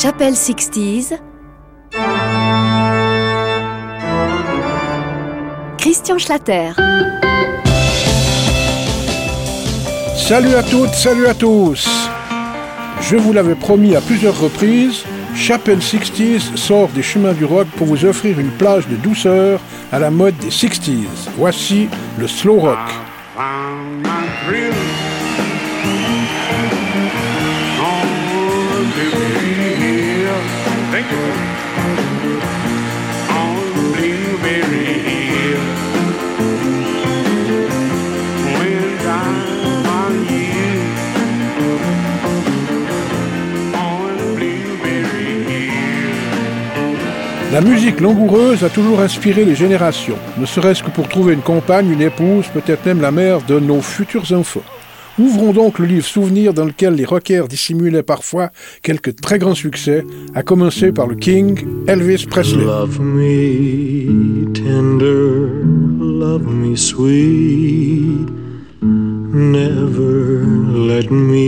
Chapelle 60s. Christian Schlatter. Salut à toutes, salut à tous. Je vous l'avais promis à plusieurs reprises, Chapelle 60s sort des chemins du rock pour vous offrir une plage de douceur à la mode des 60s. Voici le slow rock. La musique langoureuse a toujours inspiré les générations, ne serait-ce que pour trouver une compagne, une épouse, peut-être même la mère de nos futurs enfants. Ouvrons donc le livre Souvenirs dans lequel les rockers dissimulaient parfois quelques très grands succès, à commencer par le King Elvis Presley. Love me tender, love me sweet, never let me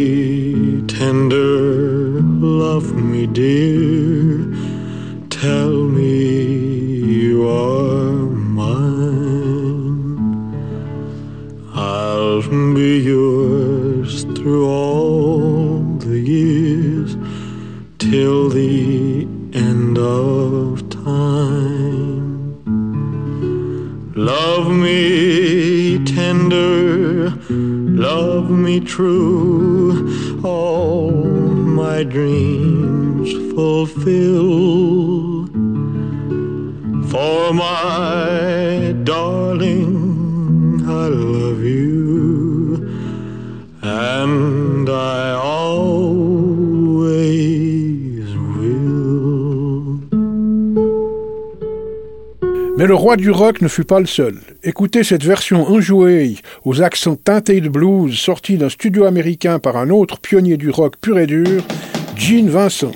dear, tell me you are mine. I'll be yours through all the years till the end of time. Love me tender, love me true, all my dreams For my darling, I love you. Mais le roi du rock ne fut pas le seul. Écoutez cette version enjouée aux accents teintés de blues sortie d'un studio américain par un autre pionnier du rock pur et dur, Gene Vincent.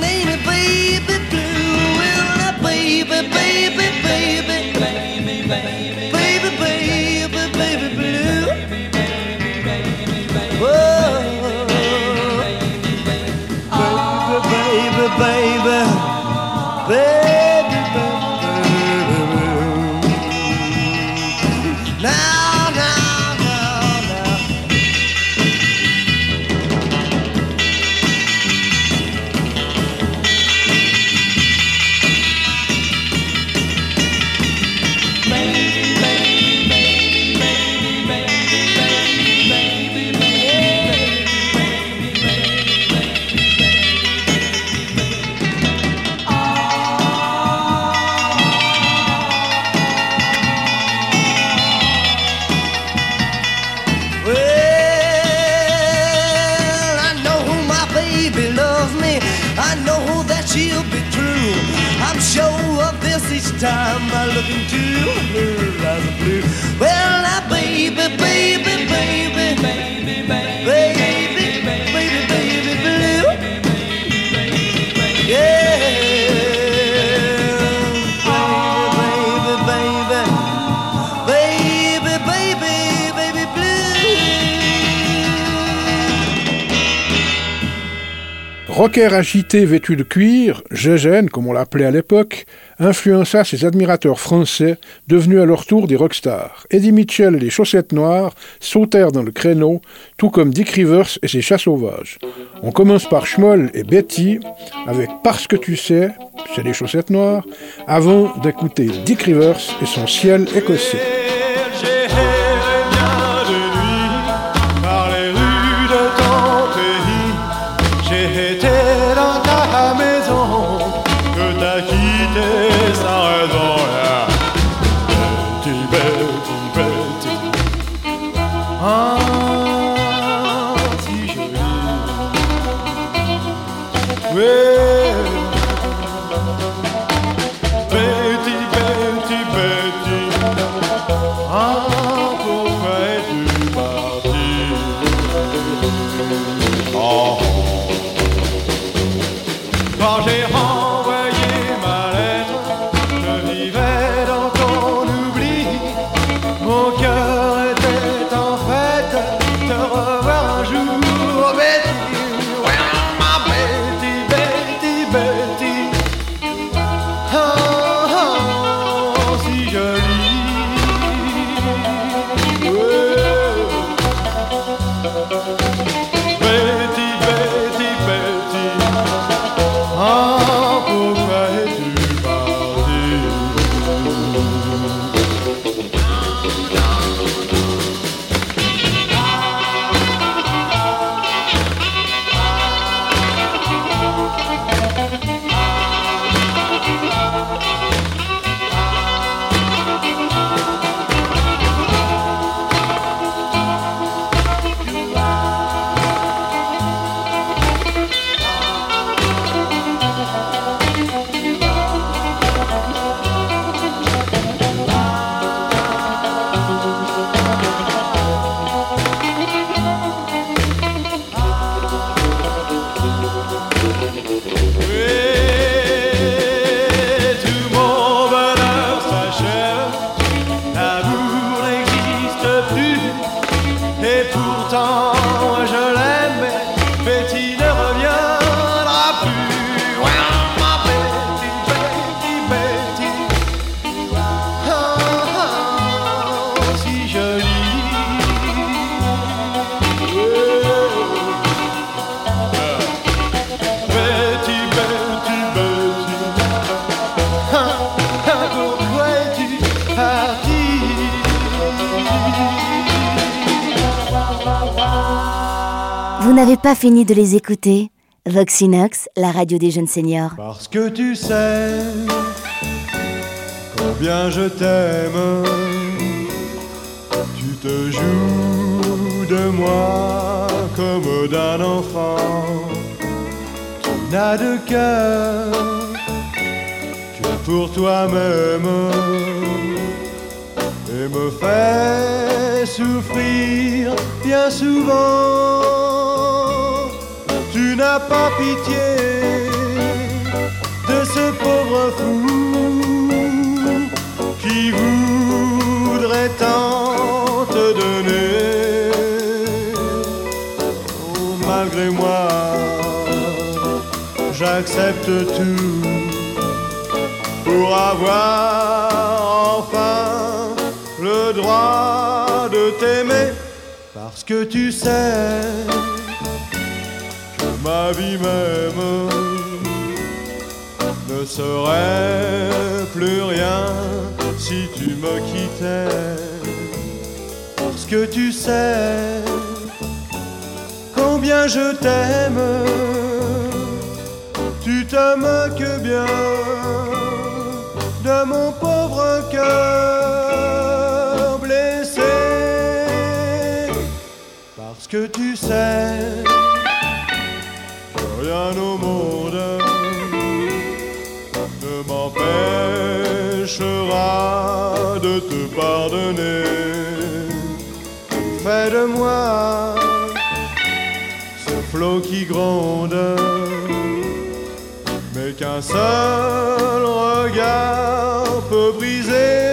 Name is Baby Blue. Well, baby, baby, baby, Rocker agité vêtu de cuir, Gégène, comme on l'appelait à l'époque, influença ses admirateurs français, devenus à leur tour des rockstars. Eddie Mitchell et les chaussettes noires sautèrent dans le créneau, tout comme Dick Rivers et ses chats sauvages. On commence par Schmoll et Betty, avec Parce que tu sais, c'est les chaussettes noires, avant d'écouter Dick Rivers et son ciel écossais. N'avez pas fini de les écouter Voxinox, la radio des jeunes seniors. Parce que tu sais combien je t'aime. Tu te joues de moi comme d'un enfant. Tu n'as de cœur que pour toi-même. Et me fais souffrir bien souvent. N'as pas pitié de ce pauvre fou qui voudrait tant te donner. Oh, malgré moi, j'accepte tout pour avoir enfin le droit de t'aimer parce que tu sais ma vie même ne serait plus rien si tu me quittais. Parce que tu sais combien je t'aime tu te moques bien de mon pauvre cœur blessé. Parce que tu sais au monde m'empêchera de te pardonner. Fais de moi ce flot qui gronde, mais qu'un seul regard peut briser.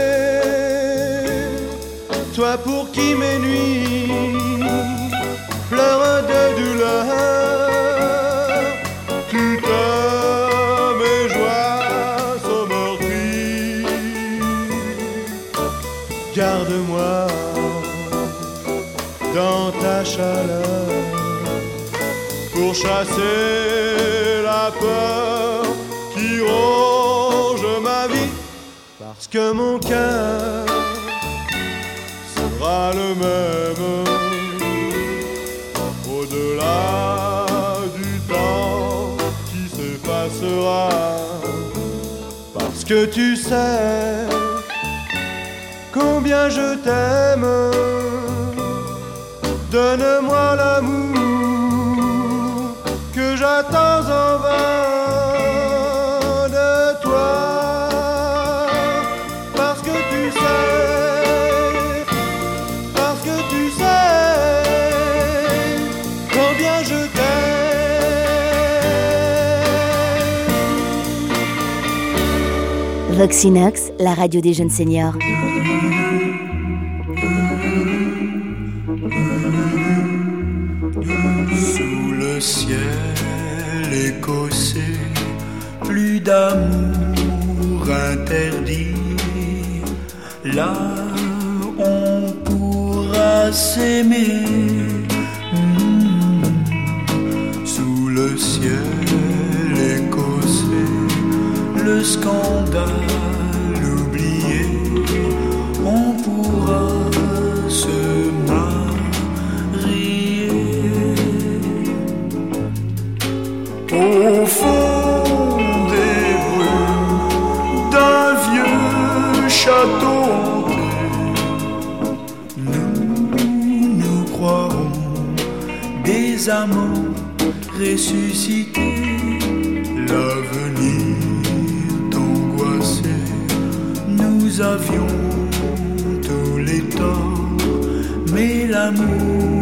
Toi pour qui mes nuits pleurent de douleur, chasser la peur qui ronge ma vie, parce que mon cœur sera le même au-delà du temps qui s'effacera, parce que tu sais combien je t'aime. Donne-moi l'amour en vain de toi. Parce que tu sais, parce que tu sais combien je t'aime. Voxinox, la radio des jeunes seniors. Sous le ciel écossais, plus d'amour interdit. Là, on pourra s'aimer. Hmm. Sous le ciel écossais, le scandale amants ressuscités. L'avenir t'angoissait, nous avions tous les torts, mais l'amour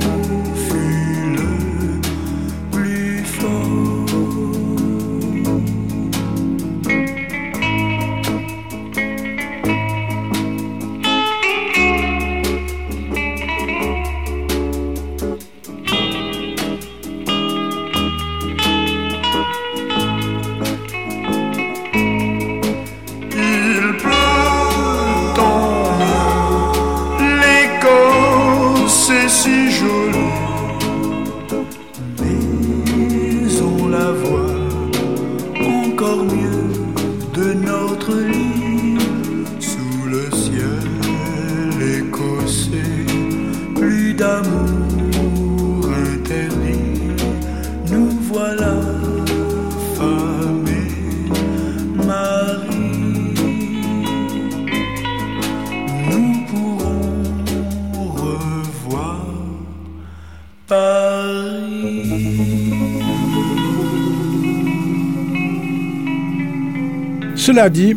Cela dit,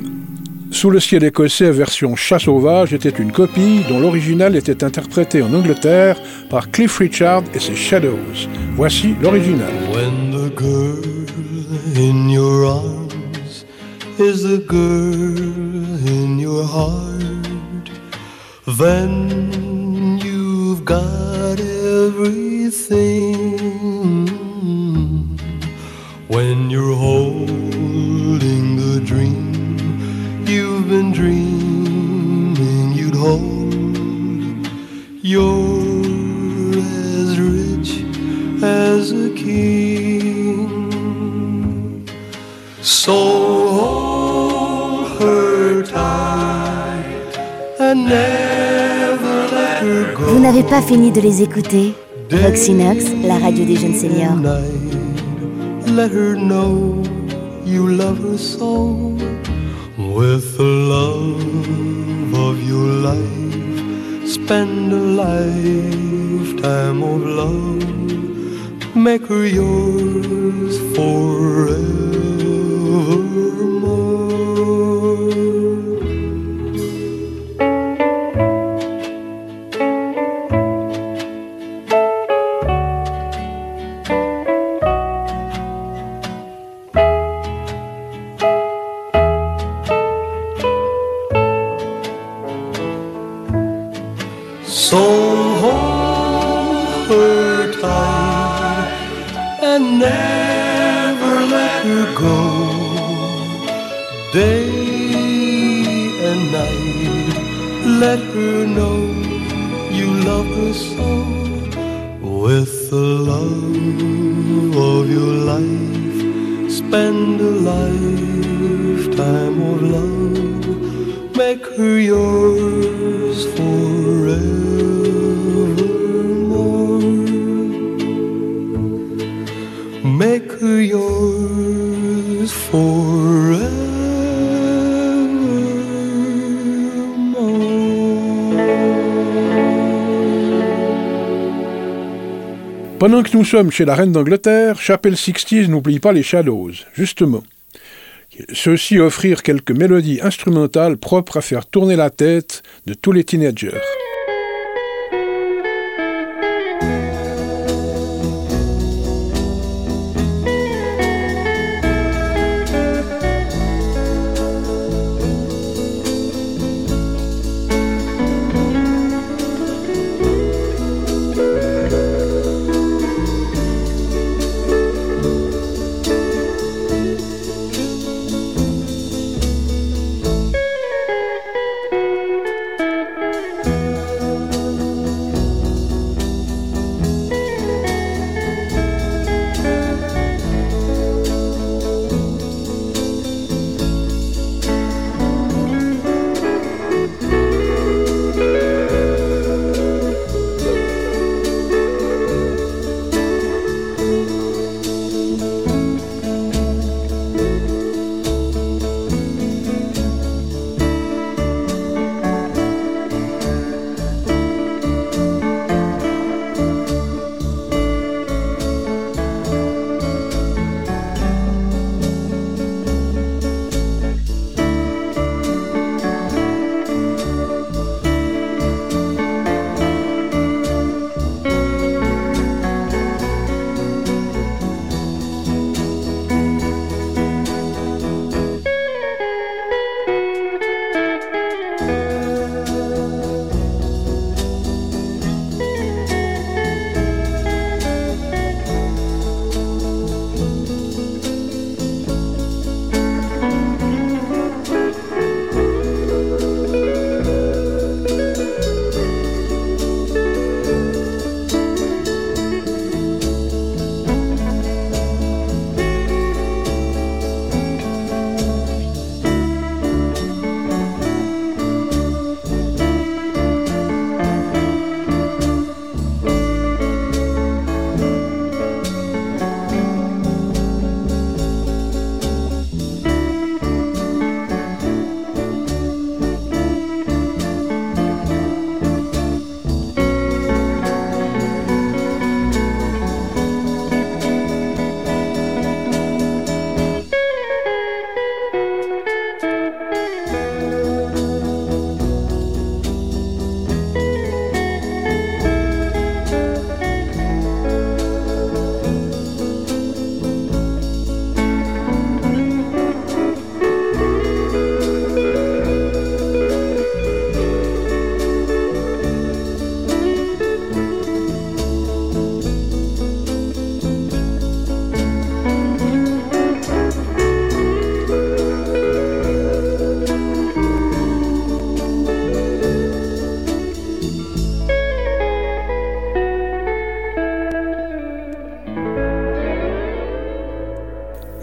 Sous le ciel écossais version chat sauvage était une copie dont l'original était interprété en Angleterre par Cliff Richard et ses Shadows. Voici l'original. When the girl in your arms is the girl in your heart, then got everything. When you're holding the dream you've been dreaming you'd hold, you're as rich as a king. So hold her tight and never. Vous n'avez pas fini de les écouter Voxinox, la radio des jeunes seniors. Let her know you love her so. With the love of your life, spend a lifetime of love. Make her yours forevermore. Pendant que nous sommes chez la reine d'Angleterre, Chapelle Sixties n'oublie pas les Shadows, justement. Ceux-ci offrirent quelques mélodies instrumentales propres à faire tourner la tête de tous les teenagers.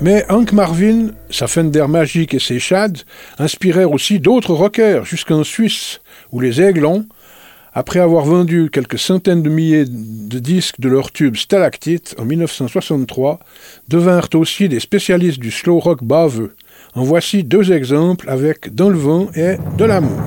Mais Hank Marvin, sa Fender magique et ses Shads inspirèrent aussi d'autres rockers jusqu'en Suisse, où les Aiglons, après avoir vendu quelques centaines de milliers de disques de leur tube Stalactite en 1963, devinrent aussi des spécialistes du slow rock baveux. En voici deux exemples avec Dans le vent et De l'amour.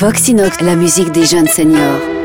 Voxinox, la musique des jeunes seniors.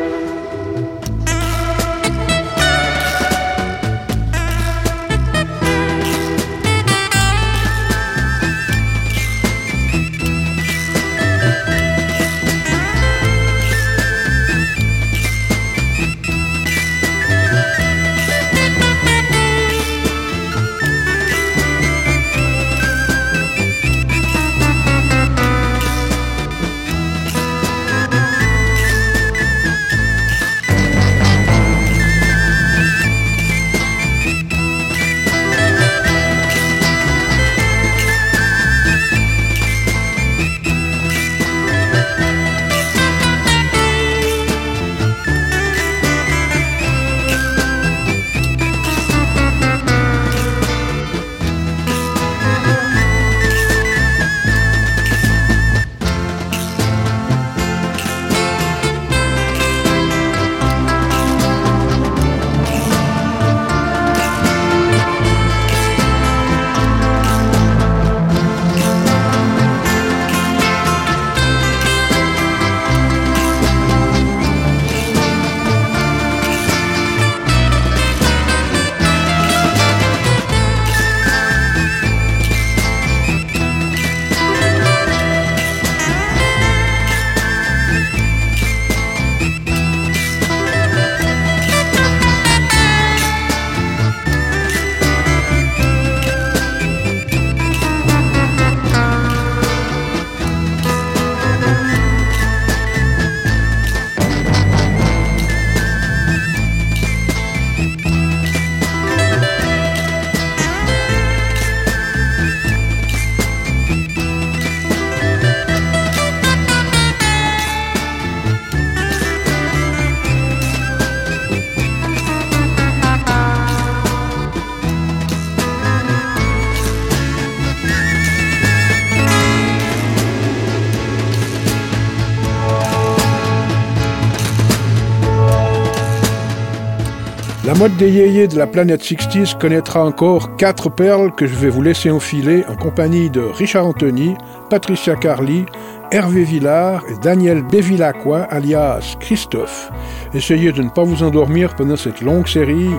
mode des de la planète 60 connaîtra encore quatre perles que je vais vous laisser enfiler en compagnie de Richard Anthony, Patricia Carly, Hervé Villard et Daniel Bevilacqua, alias Christophe. Essayez de ne pas vous endormir pendant cette longue série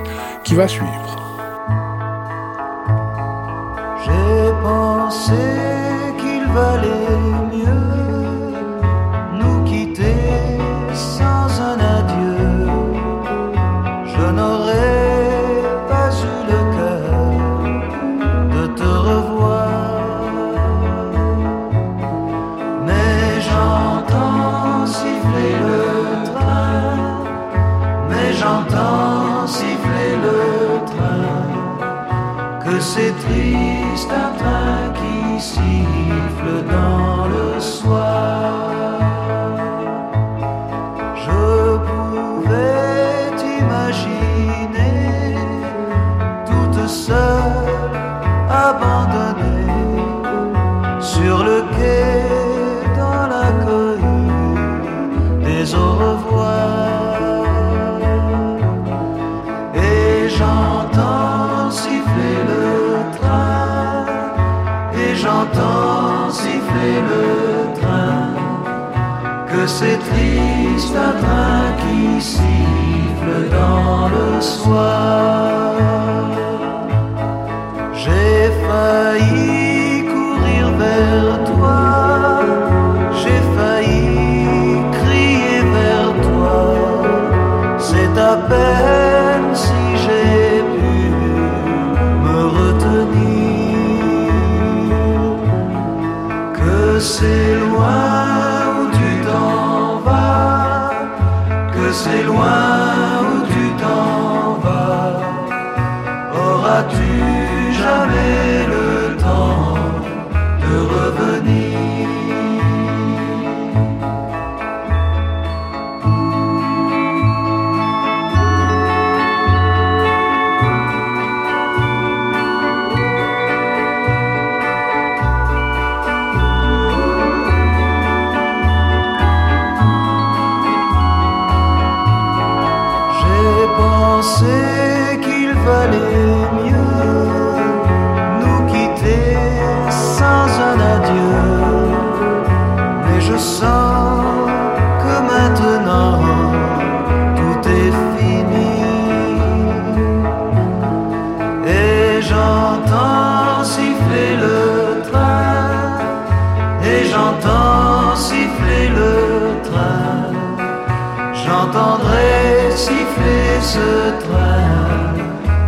qui va suivre.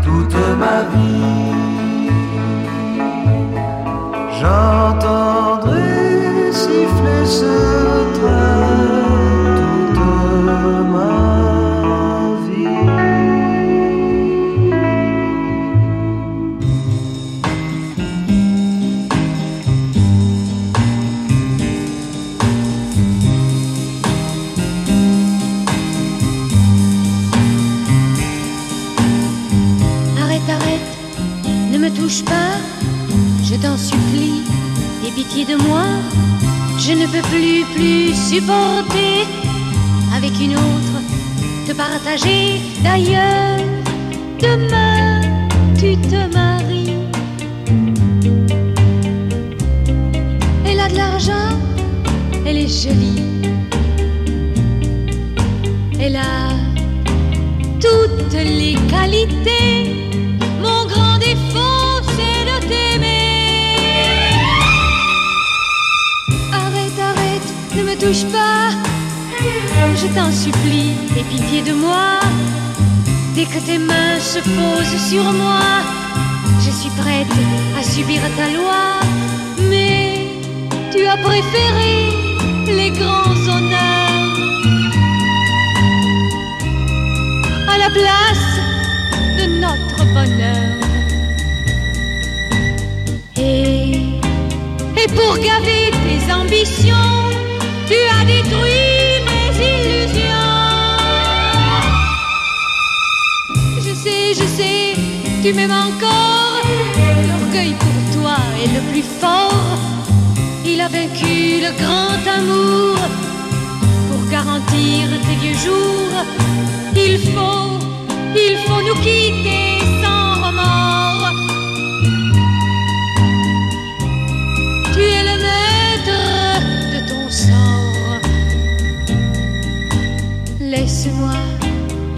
Toute ma vie. J'entendrai siffler de moi. Je ne peux plus, plus supporter avec une autre te partager. D'ailleurs, demain tu te maries. Elle a de l'argent, elle est jolie. Elle a toutes les qualités. Touche pas. Je t'en supplie, aie pitié de moi. Dès que tes mains se posent sur moi, je suis prête à subir ta loi. Mais tu as préféré les grands honneurs à la place de notre bonheur. Et, et pour gaver tes ambitions, tu as détruit mes illusions. Je sais, je sais, tu m'aimes encore. L'orgueil pour toi est le plus fort. Il a vaincu le grand amour. Pour garantir tes vieux jours, il faut, il faut nous quitter Laisse-moi,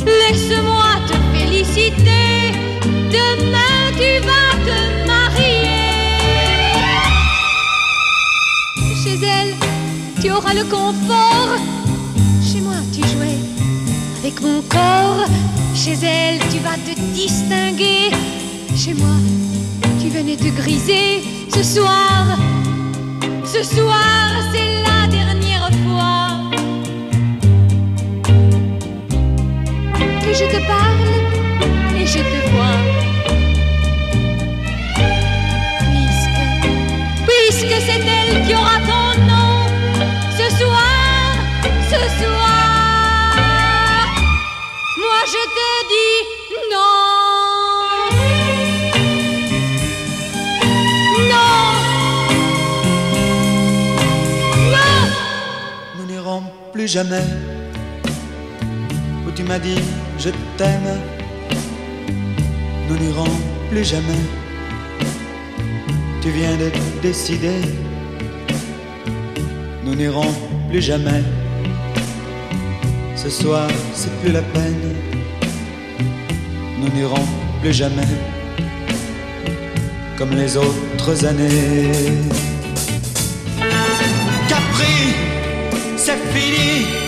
laisse-moi te féliciter. Demain tu vas te marier. Chez elle, tu auras le confort. Chez moi, tu jouais avec mon corps. Chez elle, tu vas te distinguer. Chez moi, tu venais te griser. Ce soir, ce soir, c'est la je te parle et je te vois. Puisque, puisque c'est elle qui aura ton nom ce soir, ce soir. Moi je te dis non. Non. Non. nous n'irons plus jamais où tu m'as dit je t'aime. Nous n'irons plus jamais. Tu viens de décider. Nous n'irons plus jamais. Ce soir, c'est plus la peine. Nous n'irons plus jamais comme les autres années. Capri, c'est fini.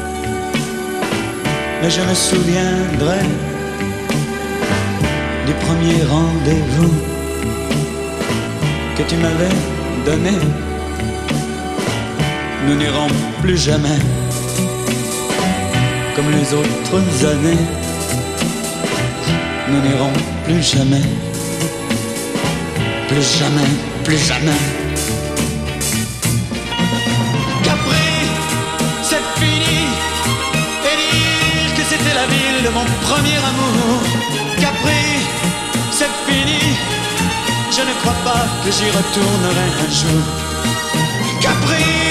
mais je me souviendrai du premier rendez-vous que tu m'avais donné. Nous n'irons plus jamais comme les autres années. Nous n'irons plus jamais, plus jamais, plus jamais. Mon premier amour. Capri, c'est fini. Je ne crois pas que j'y retournerai un jour. Capri,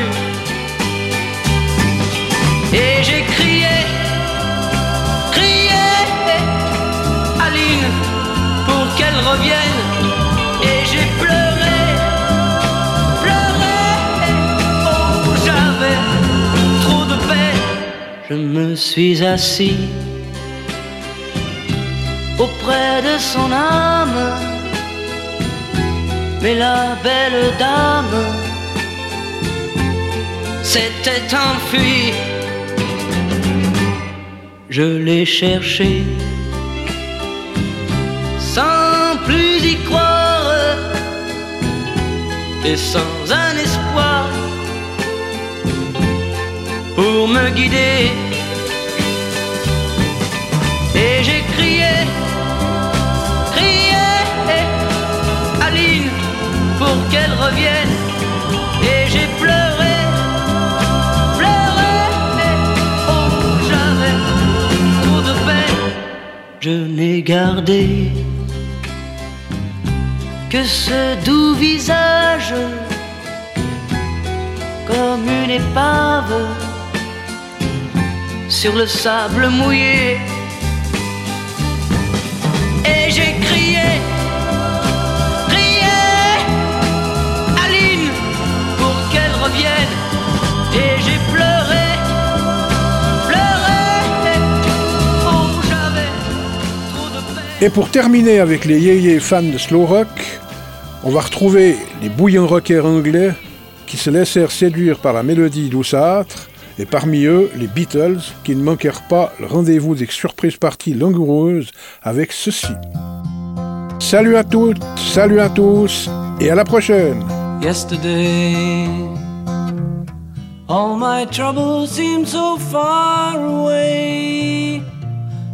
Et j'ai crié, crié, Aline, pour qu'elle revienne. Et j'ai pleuré, pleuré, oh j'avais trop de peine. Je me suis assis auprès de son âme. Mais la belle dame s'était enfuie. Je l'ai cherché sans plus y croire et sans un espoir pour me guider. Et j'ai crié, crié, Aline, pour qu'elle revienne. Et j'ai pleuré, Que ce doux visage comme une épave sur le sable mouillé. Et j'ai crié, Et pour terminer avec les yéyés fans de slow rock, on va retrouver les bouillons rockers anglais qui se laissèrent séduire par la mélodie douceâtre, et parmi eux, les Beatles qui ne manquèrent pas le rendez-vous des surprises parties langoureuses avec ceci. Salut à toutes, salut à tous, et à la prochaine.